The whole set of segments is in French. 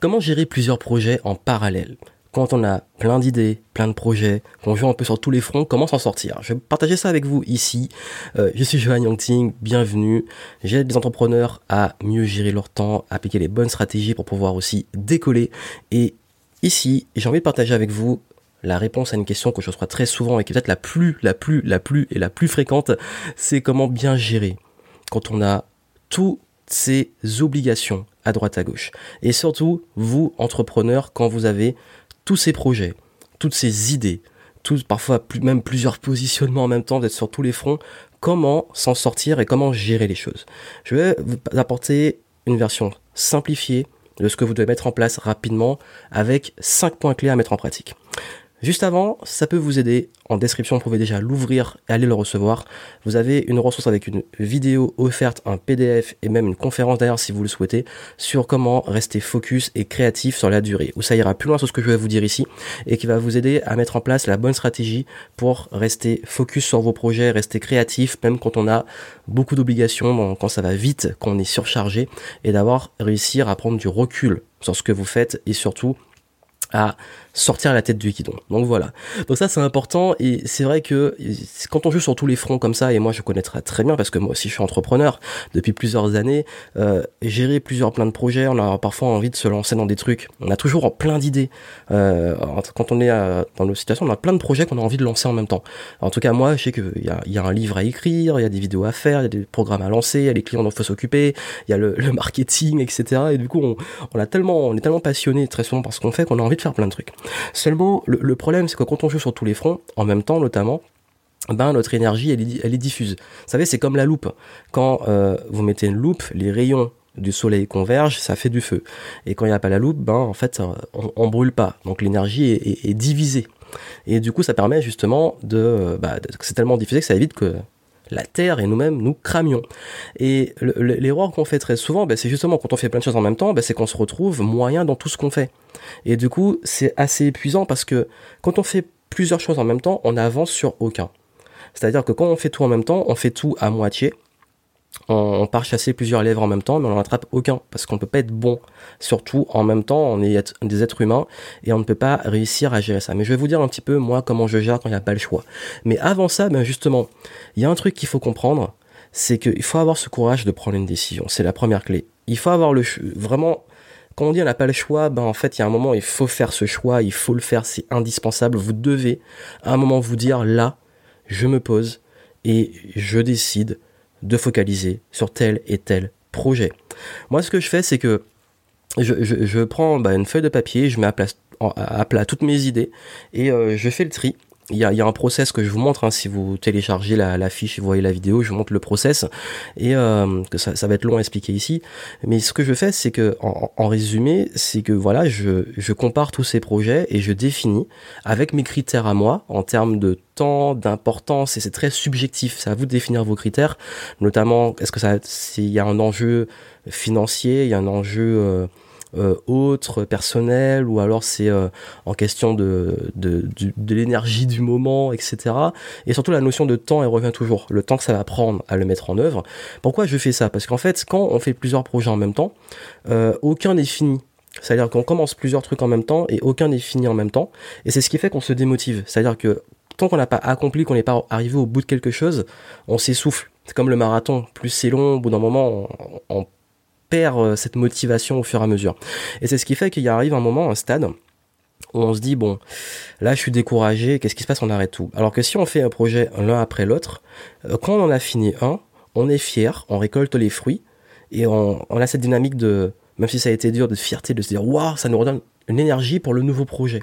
Comment gérer plusieurs projets en parallèle? Quand on a plein d'idées, plein de projets, qu'on joue un peu sur tous les fronts, comment s'en sortir? Je vais partager ça avec vous ici. Euh, je suis Johan Yangting, bienvenue. J'aide des entrepreneurs à mieux gérer leur temps, à appliquer les bonnes stratégies pour pouvoir aussi décoller. Et ici, j'ai envie de partager avec vous la réponse à une question que je reçois très souvent et qui est peut-être la plus, la plus, la plus et la plus fréquente, c'est comment bien gérer quand on a toutes ces obligations à droite à gauche. Et surtout, vous, entrepreneurs, quand vous avez tous ces projets, toutes ces idées, parfois même plusieurs positionnements en même temps, d'être sur tous les fronts, comment s'en sortir et comment gérer les choses? Je vais vous apporter une version simplifiée de ce que vous devez mettre en place rapidement avec cinq points clés à mettre en pratique. Juste avant, ça peut vous aider. En description, vous pouvez déjà l'ouvrir et aller le recevoir. Vous avez une ressource avec une vidéo offerte, un PDF et même une conférence d'ailleurs si vous le souhaitez sur comment rester focus et créatif sur la durée. Où ça ira plus loin sur ce que je vais vous dire ici et qui va vous aider à mettre en place la bonne stratégie pour rester focus sur vos projets, rester créatif même quand on a beaucoup d'obligations, quand ça va vite, quand on est surchargé et d'avoir réussir à prendre du recul sur ce que vous faites et surtout à sortir la tête du guidon. Donc voilà. Donc ça c'est important et c'est vrai que quand on joue sur tous les fronts comme ça et moi je connaîtrai très bien parce que moi aussi je suis entrepreneur depuis plusieurs années, euh, gérer plusieurs plein de projets, on a parfois envie de se lancer dans des trucs, on a toujours plein d'idées. Euh, quand on est dans nos situations, on a plein de projets qu'on a envie de lancer en même temps. En tout cas moi je sais qu'il y a, un livre à écrire, il y a des vidéos à faire, il y a des programmes à lancer, il y a les clients dont il faut s'occuper, il y a le, marketing, etc. Et du coup on a tellement, on est tellement passionné très souvent par ce qu'on fait qu'on a envie de faire plein de trucs. Seulement, le, problème, c'est que quand on joue sur tous les fronts, en même temps notamment, ben notre énergie elle est, diffuse. Vous savez, c'est comme la loupe. Quand euh, vous mettez une loupe, les rayons du soleil convergent, ça fait du feu. Et quand il n'y a pas la loupe, ben en fait, on, on brûle pas. Donc l'énergie est, divisée. Et du coup, ça permet justement de, bah, de c'est tellement diffusé que ça évite que la Terre et nous-mêmes nous cramions. Et l'erreur qu'on fait très souvent, ben, c'est justement quand on fait plein de choses en même temps, ben, c'est qu'on se retrouve moyen dans tout ce qu'on fait. Et du coup, c'est assez épuisant parce que quand on fait plusieurs choses en même temps, on n'avance sur aucun. C'est-à-dire que quand on fait tout en même temps, on fait tout à moitié on, part chasser plusieurs lèvres en même temps, mais on n'en attrape aucun, parce qu'on ne peut pas être bon. Surtout en même temps, on est des êtres humains, et on ne peut pas réussir à gérer ça. Mais je vais vous dire un petit peu, moi, comment je gère quand il n'y a pas le choix. Mais avant ça, ben justement, il y a un truc qu'il faut comprendre, c'est qu'il faut avoir ce courage de prendre une décision. C'est la première clé. Il faut avoir le vraiment quand on dit on n'a pas le choix, ben en fait il y a un moment il faut faire ce choix, il faut le faire, c'est indispensable. Vous devez à un moment vous dire là, je me pose et je décide de focaliser sur tel et tel projet. Moi, ce que je fais, c'est que je, prends bah, une feuille de papier, je mets à, plat toutes mes idées et euh, je fais le tri il y a, un process que je vous montre hein, si vous téléchargez la, fiche et vous voyez la vidéo, je vous montre le process et euh, que ça, va être long à expliquer ici. Mais ce que je fais, c'est que en, résumé, c'est que voilà, je, je compare tous ces projets et je définis avec mes critères à moi en termes de temps, d'importance et c'est très subjectif. C'est à vous de définir vos critères, notamment est-ce que ça, s'il y a un enjeu financier, il y a un enjeu euh, euh, autre, personnel, ou alors c'est euh, en question de, de, l'énergie du moment, etc. Et surtout la notion de temps, elle revient toujours. Le temps que ça va prendre à le mettre en œuvre. Pourquoi je fais ça? Parce qu'en fait, quand on fait plusieurs projets en même temps, euh, aucun n'est fini. C'est-à-dire qu'on commence plusieurs trucs en même temps et aucun n'est fini en même temps. Et c'est ce qui fait qu'on se démotive. C'est-à-dire que tant qu'on n'a pas accompli, qu'on n'est pas arrivé au bout de quelque chose, on s'essouffle. C'est comme le marathon. Plus c'est long, au bout d'un moment, on, on perd euh, cette motivation au fur et à mesure. Et c'est ce qui fait qu'il arrive un moment, un stade, où on se dit bon là je suis découragé qu'est-ce qui se passe on arrête tout. Alors que si on fait un projet l'un après l'autre euh, quand on en a fini un on est fier on récolte les fruits et on, a cette dynamique de même si ça a été dur de fierté de se dire waouh ça nous redonne une énergie pour le nouveau projet.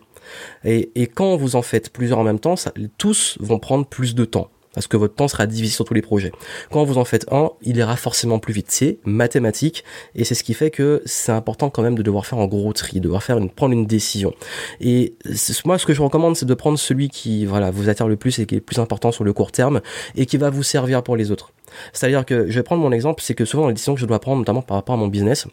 Et, et quand vous en faites plusieurs en même temps ça, tous vont prendre plus de temps parce que votre temps sera divisé sur tous les projets. Quand vous en faites un, il ira forcément plus vite. C'est mathématique et c'est ce qui fait que c'est important quand même de devoir faire un gros tri, de devoir faire une, prendre une décision. Et moi, ce que je recommande, c'est de prendre celui qui, voilà, vous attire le plus et qui est le plus important sur le court terme et qui va vous servir pour les autres. C'est-à-dire que je vais prendre mon exemple, c'est que souvent dans les décisions que je dois prendre, notamment par rapport à mon business,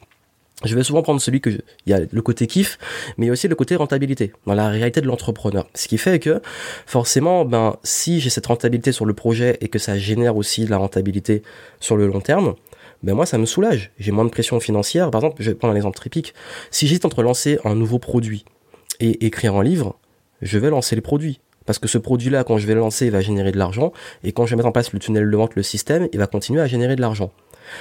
je vais souvent prendre celui que il y a le côté kiff, mais il y a aussi le côté rentabilité dans la réalité de l'entrepreneur. Ce qui fait que forcément, ben si j'ai cette rentabilité sur le projet et que ça génère aussi de la rentabilité sur le long terme, ben moi ça me soulage. J'ai moins de pression financière. Par exemple, je vais prendre un exemple typique. Si j'hésite entre lancer un nouveau produit et écrire un livre, je vais lancer le produit. Parce que ce produit-là, quand je vais le lancer, il va générer de l'argent. Et quand je vais mettre en place le tunnel de vente, le système, il va continuer à générer de l'argent.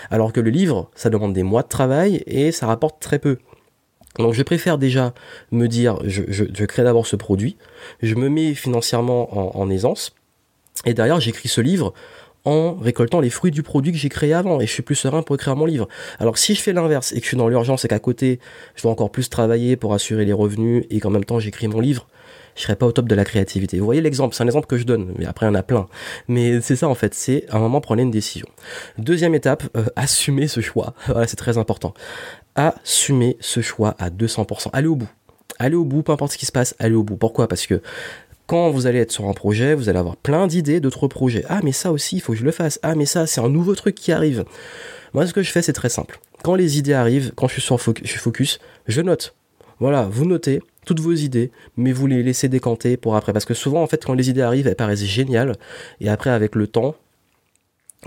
Alors que le livre, ça demande des mois de travail et ça rapporte très peu. Donc je préfère déjà me dire, je, crée d'abord ce produit, je me mets financièrement en, en aisance, et derrière j'écris ce livre en récoltant les fruits du produit que j'ai créé avant et je suis plus serein pour écrire mon livre. Alors si je fais l'inverse et que je suis dans l'urgence et qu'à côté je dois encore plus travailler pour assurer les revenus et qu'en même temps j'écris mon livre, je serais pas au top de la créativité. Vous voyez l'exemple, c'est un exemple que je donne, mais après il y en a plein. Mais c'est ça en fait, c'est à un moment prendre une décision. Deuxième étape, euh, assumer ce choix. voilà, c'est très important. Assumer ce choix à 200%. Allez au bout. Allez au bout, peu importe ce qui se passe, allez au bout. Pourquoi? Parce que quand vous allez être sur un projet, vous allez avoir plein d'idées d'autres projets. Ah mais ça aussi, il faut que je le fasse. Ah mais ça, c'est un nouveau truc qui arrive. Moi, ce que je fais, c'est très simple. Quand les idées arrivent, quand je suis, sur je suis focus, je note. Voilà, vous notez, toutes vos idées, mais vous les laissez décanter pour après. Parce que souvent, en fait, quand les idées arrivent, elles paraissent géniales. Et après, avec le temps,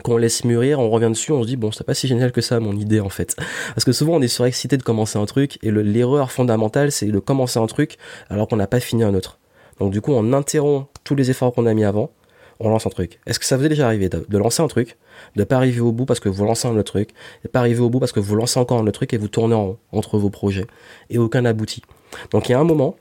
quand on laisse mûrir, on revient dessus, on se dit, bon, c'est pas si génial que ça, mon idée, en fait. Parce que souvent, on est surexcité de commencer un truc, et l'erreur fondamentale, c'est de commencer un truc alors qu'on n'a pas fini un autre. Donc, du coup, on interrompt tous les efforts qu'on a mis avant, on lance un truc. Est-ce que ça vous est déjà arrivé de, lancer un truc, de pas arriver au bout parce que vous lancez un autre truc, de pas arriver au bout parce que vous lancez encore un autre truc et vous tournez en, entre vos projets, et aucun n'aboutit. Donc il y a un moment,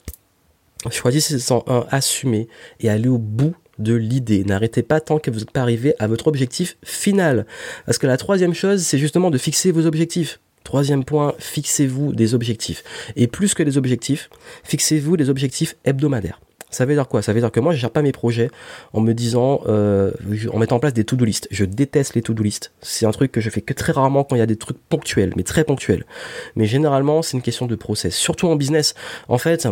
choisissez 101, assumez et allez au bout de l'idée. N'arrêtez pas tant que vous n'êtes pas arrivé à votre objectif final. Parce que la troisième chose, c'est justement de fixer vos objectifs. Troisième point, fixez-vous des objectifs. Et plus que des objectifs, fixez-vous des objectifs hebdomadaires. Ça veut dire quoi? Ça veut dire que moi, je gère pas mes projets en me disant, euh, en mettant en place des to-do list. Je déteste les to-do list. C'est un truc que je fais que très rarement quand il y a des trucs ponctuels, mais très ponctuels. Mais généralement, c'est une question de process. Surtout en business. En fait,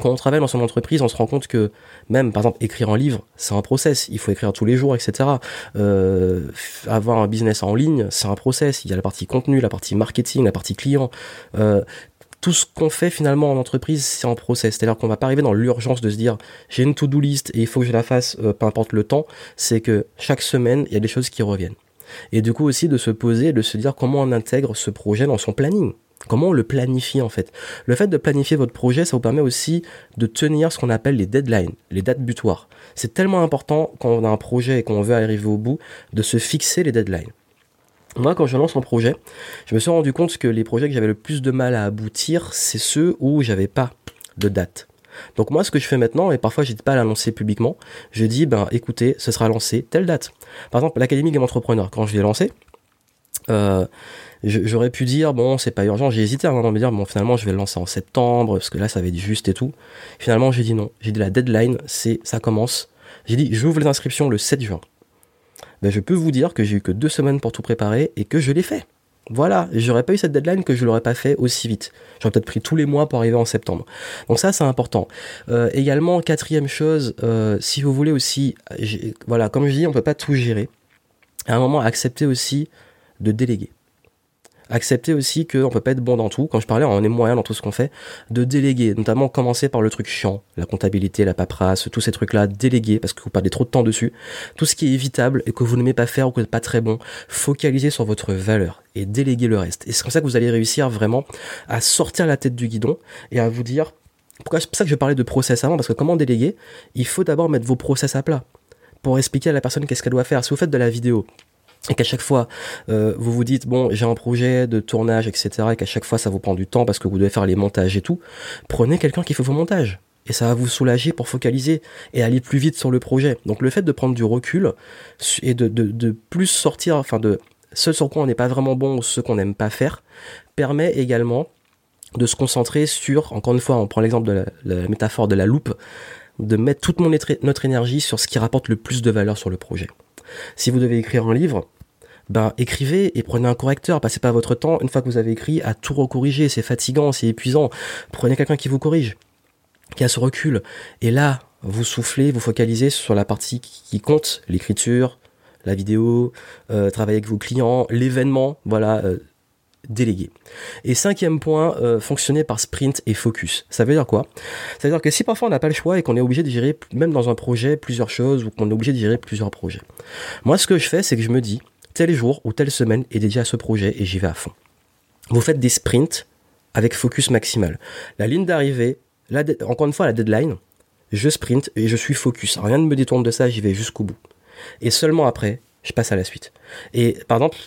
quand on travaille dans son entreprise, on se rend compte que même, par exemple, écrire un livre, c'est un process. Il faut écrire tous les jours, etc. Euh, avoir un business en ligne, c'est un process. Il y a la partie contenu, la partie marketing, la partie client. Euh, tout ce qu'on fait finalement en entreprise, c'est en process. C'est-à-dire qu'on va pas arriver dans l'urgence de se dire j'ai une to-do list et il faut que je la fasse, euh, peu importe le temps. C'est que chaque semaine, il y a des choses qui reviennent. Et du coup aussi de se poser, de se dire comment on intègre ce projet dans son planning. Comment on le planifie en fait Le fait de planifier votre projet, ça vous permet aussi de tenir ce qu'on appelle les deadlines, les dates butoirs. C'est tellement important quand on a un projet et qu'on veut arriver au bout de se fixer les deadlines. Moi, quand je lance un projet, je me suis rendu compte que les projets que j'avais le plus de mal à aboutir, c'est ceux où j'avais pas de date. Donc moi, ce que je fais maintenant, et parfois j'hésite pas à l'annoncer publiquement, je dis, ben écoutez, ce sera lancé telle date. Par exemple, l'Académie Game Entrepreneur, quand je l'ai lancé, euh, j'aurais pu dire, bon, c'est pas urgent, j'ai hésité à un moment de me dire, bon, finalement, je vais le lancer en septembre, parce que là, ça va être juste et tout. Finalement, j'ai dit non. J'ai dit la deadline, c'est, ça commence. J'ai dit, j'ouvre les inscriptions le 7 juin ben je peux vous dire que j'ai eu que deux semaines pour tout préparer et que je l'ai fait. Voilà, j'aurais pas eu cette deadline que je l'aurais pas fait aussi vite. J'aurais peut-être pris tous les mois pour arriver en septembre. Donc ça, c'est important. Euh, également, quatrième chose, euh, si vous voulez aussi, voilà, comme je dis, on peut pas tout gérer. À un moment, accepter aussi de déléguer accepter aussi qu'on peut pas être bon dans tout. Quand je parlais, on est moyen dans tout ce qu'on fait, de déléguer, notamment commencer par le truc chiant, la comptabilité, la paperasse, tous ces trucs-là, déléguer parce que vous perdez trop de temps dessus. Tout ce qui est évitable et que vous n'aimez pas faire ou que vous n'êtes pas très bon, focalisez sur votre valeur et déléguer le reste. Et c'est comme ça que vous allez réussir vraiment à sortir la tête du guidon et à vous dire, pourquoi c'est pour ça que je parlais de process avant, parce que comment déléguer, il faut d'abord mettre vos process à plat pour expliquer à la personne qu'est-ce qu'elle doit faire. Si vous faites de la vidéo, et qu'à chaque fois euh, vous vous dites bon j'ai un projet de tournage etc et qu'à chaque fois ça vous prend du temps parce que vous devez faire les montages et tout prenez quelqu'un qui fait vos montages. Et ça va vous soulager pour focaliser et aller plus vite sur le projet. Donc le fait de prendre du recul et de, de, de plus sortir enfin de ce sur quoi on n'est pas vraiment bon ou ce qu'on n'aime pas faire permet également de se concentrer sur encore une fois on prend l'exemple de la, métaphore de la loupe de mettre toute notre énergie sur ce qui rapporte le plus de valeur sur le projet si vous devez écrire un livre, ben écrivez et prenez un correcteur, passez pas votre temps une fois que vous avez écrit à tout recorriger, c'est fatigant, c'est épuisant. Prenez quelqu'un qui vous corrige, qui a ce recul. Et là, vous soufflez, vous focalisez sur la partie qui compte, l'écriture, la vidéo, euh, travailler avec vos clients, l'événement, voilà, euh, déléguer. Et cinquième point, euh, fonctionner par sprint et focus. Ça veut dire quoi? Ça veut dire que si parfois on n'a pas le choix et qu'on est obligé de gérer, même dans un projet, plusieurs choses, ou qu'on est obligé de gérer plusieurs projets. Moi, ce que je fais, c'est que je me dis, tel jour ou telle semaine est dédié à ce projet et j'y vais à fond. Vous faites des sprints avec focus maximal. La ligne d'arrivée, encore une fois, la deadline, je sprint et je suis focus. Rien ne me détourne de ça, j'y vais jusqu'au bout. Et seulement après, je passe à la suite. Et par exemple,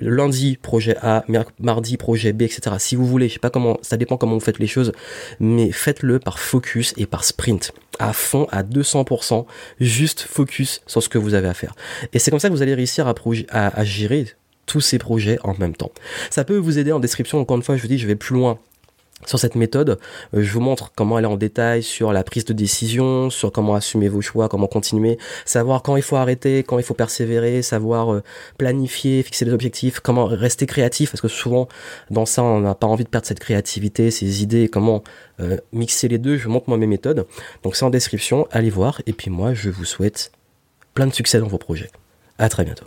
lundi projet A, mardi projet B, etc. Si vous voulez, je sais pas comment, ça dépend comment vous faites les choses, mais faites-le par focus et par sprint, à fond, à 200%, juste focus sur ce que vous avez à faire. Et c'est comme ça que vous allez réussir à, à, à gérer tous ces projets en même temps. Ça peut vous aider en description, encore une fois, je vous dis, je vais plus loin sur cette méthode, euh, je vous montre comment aller en détail sur la prise de décision, sur comment assumer vos choix, comment continuer, savoir quand il faut arrêter, quand il faut persévérer, savoir euh, planifier, fixer des objectifs, comment rester créatif, parce que souvent dans ça on n'a pas envie de perdre cette créativité, ces idées, comment euh, mixer les deux, je vous montre moi mes méthodes. Donc c'est en description, allez voir, et puis moi je vous souhaite plein de succès dans vos projets. À très bientôt.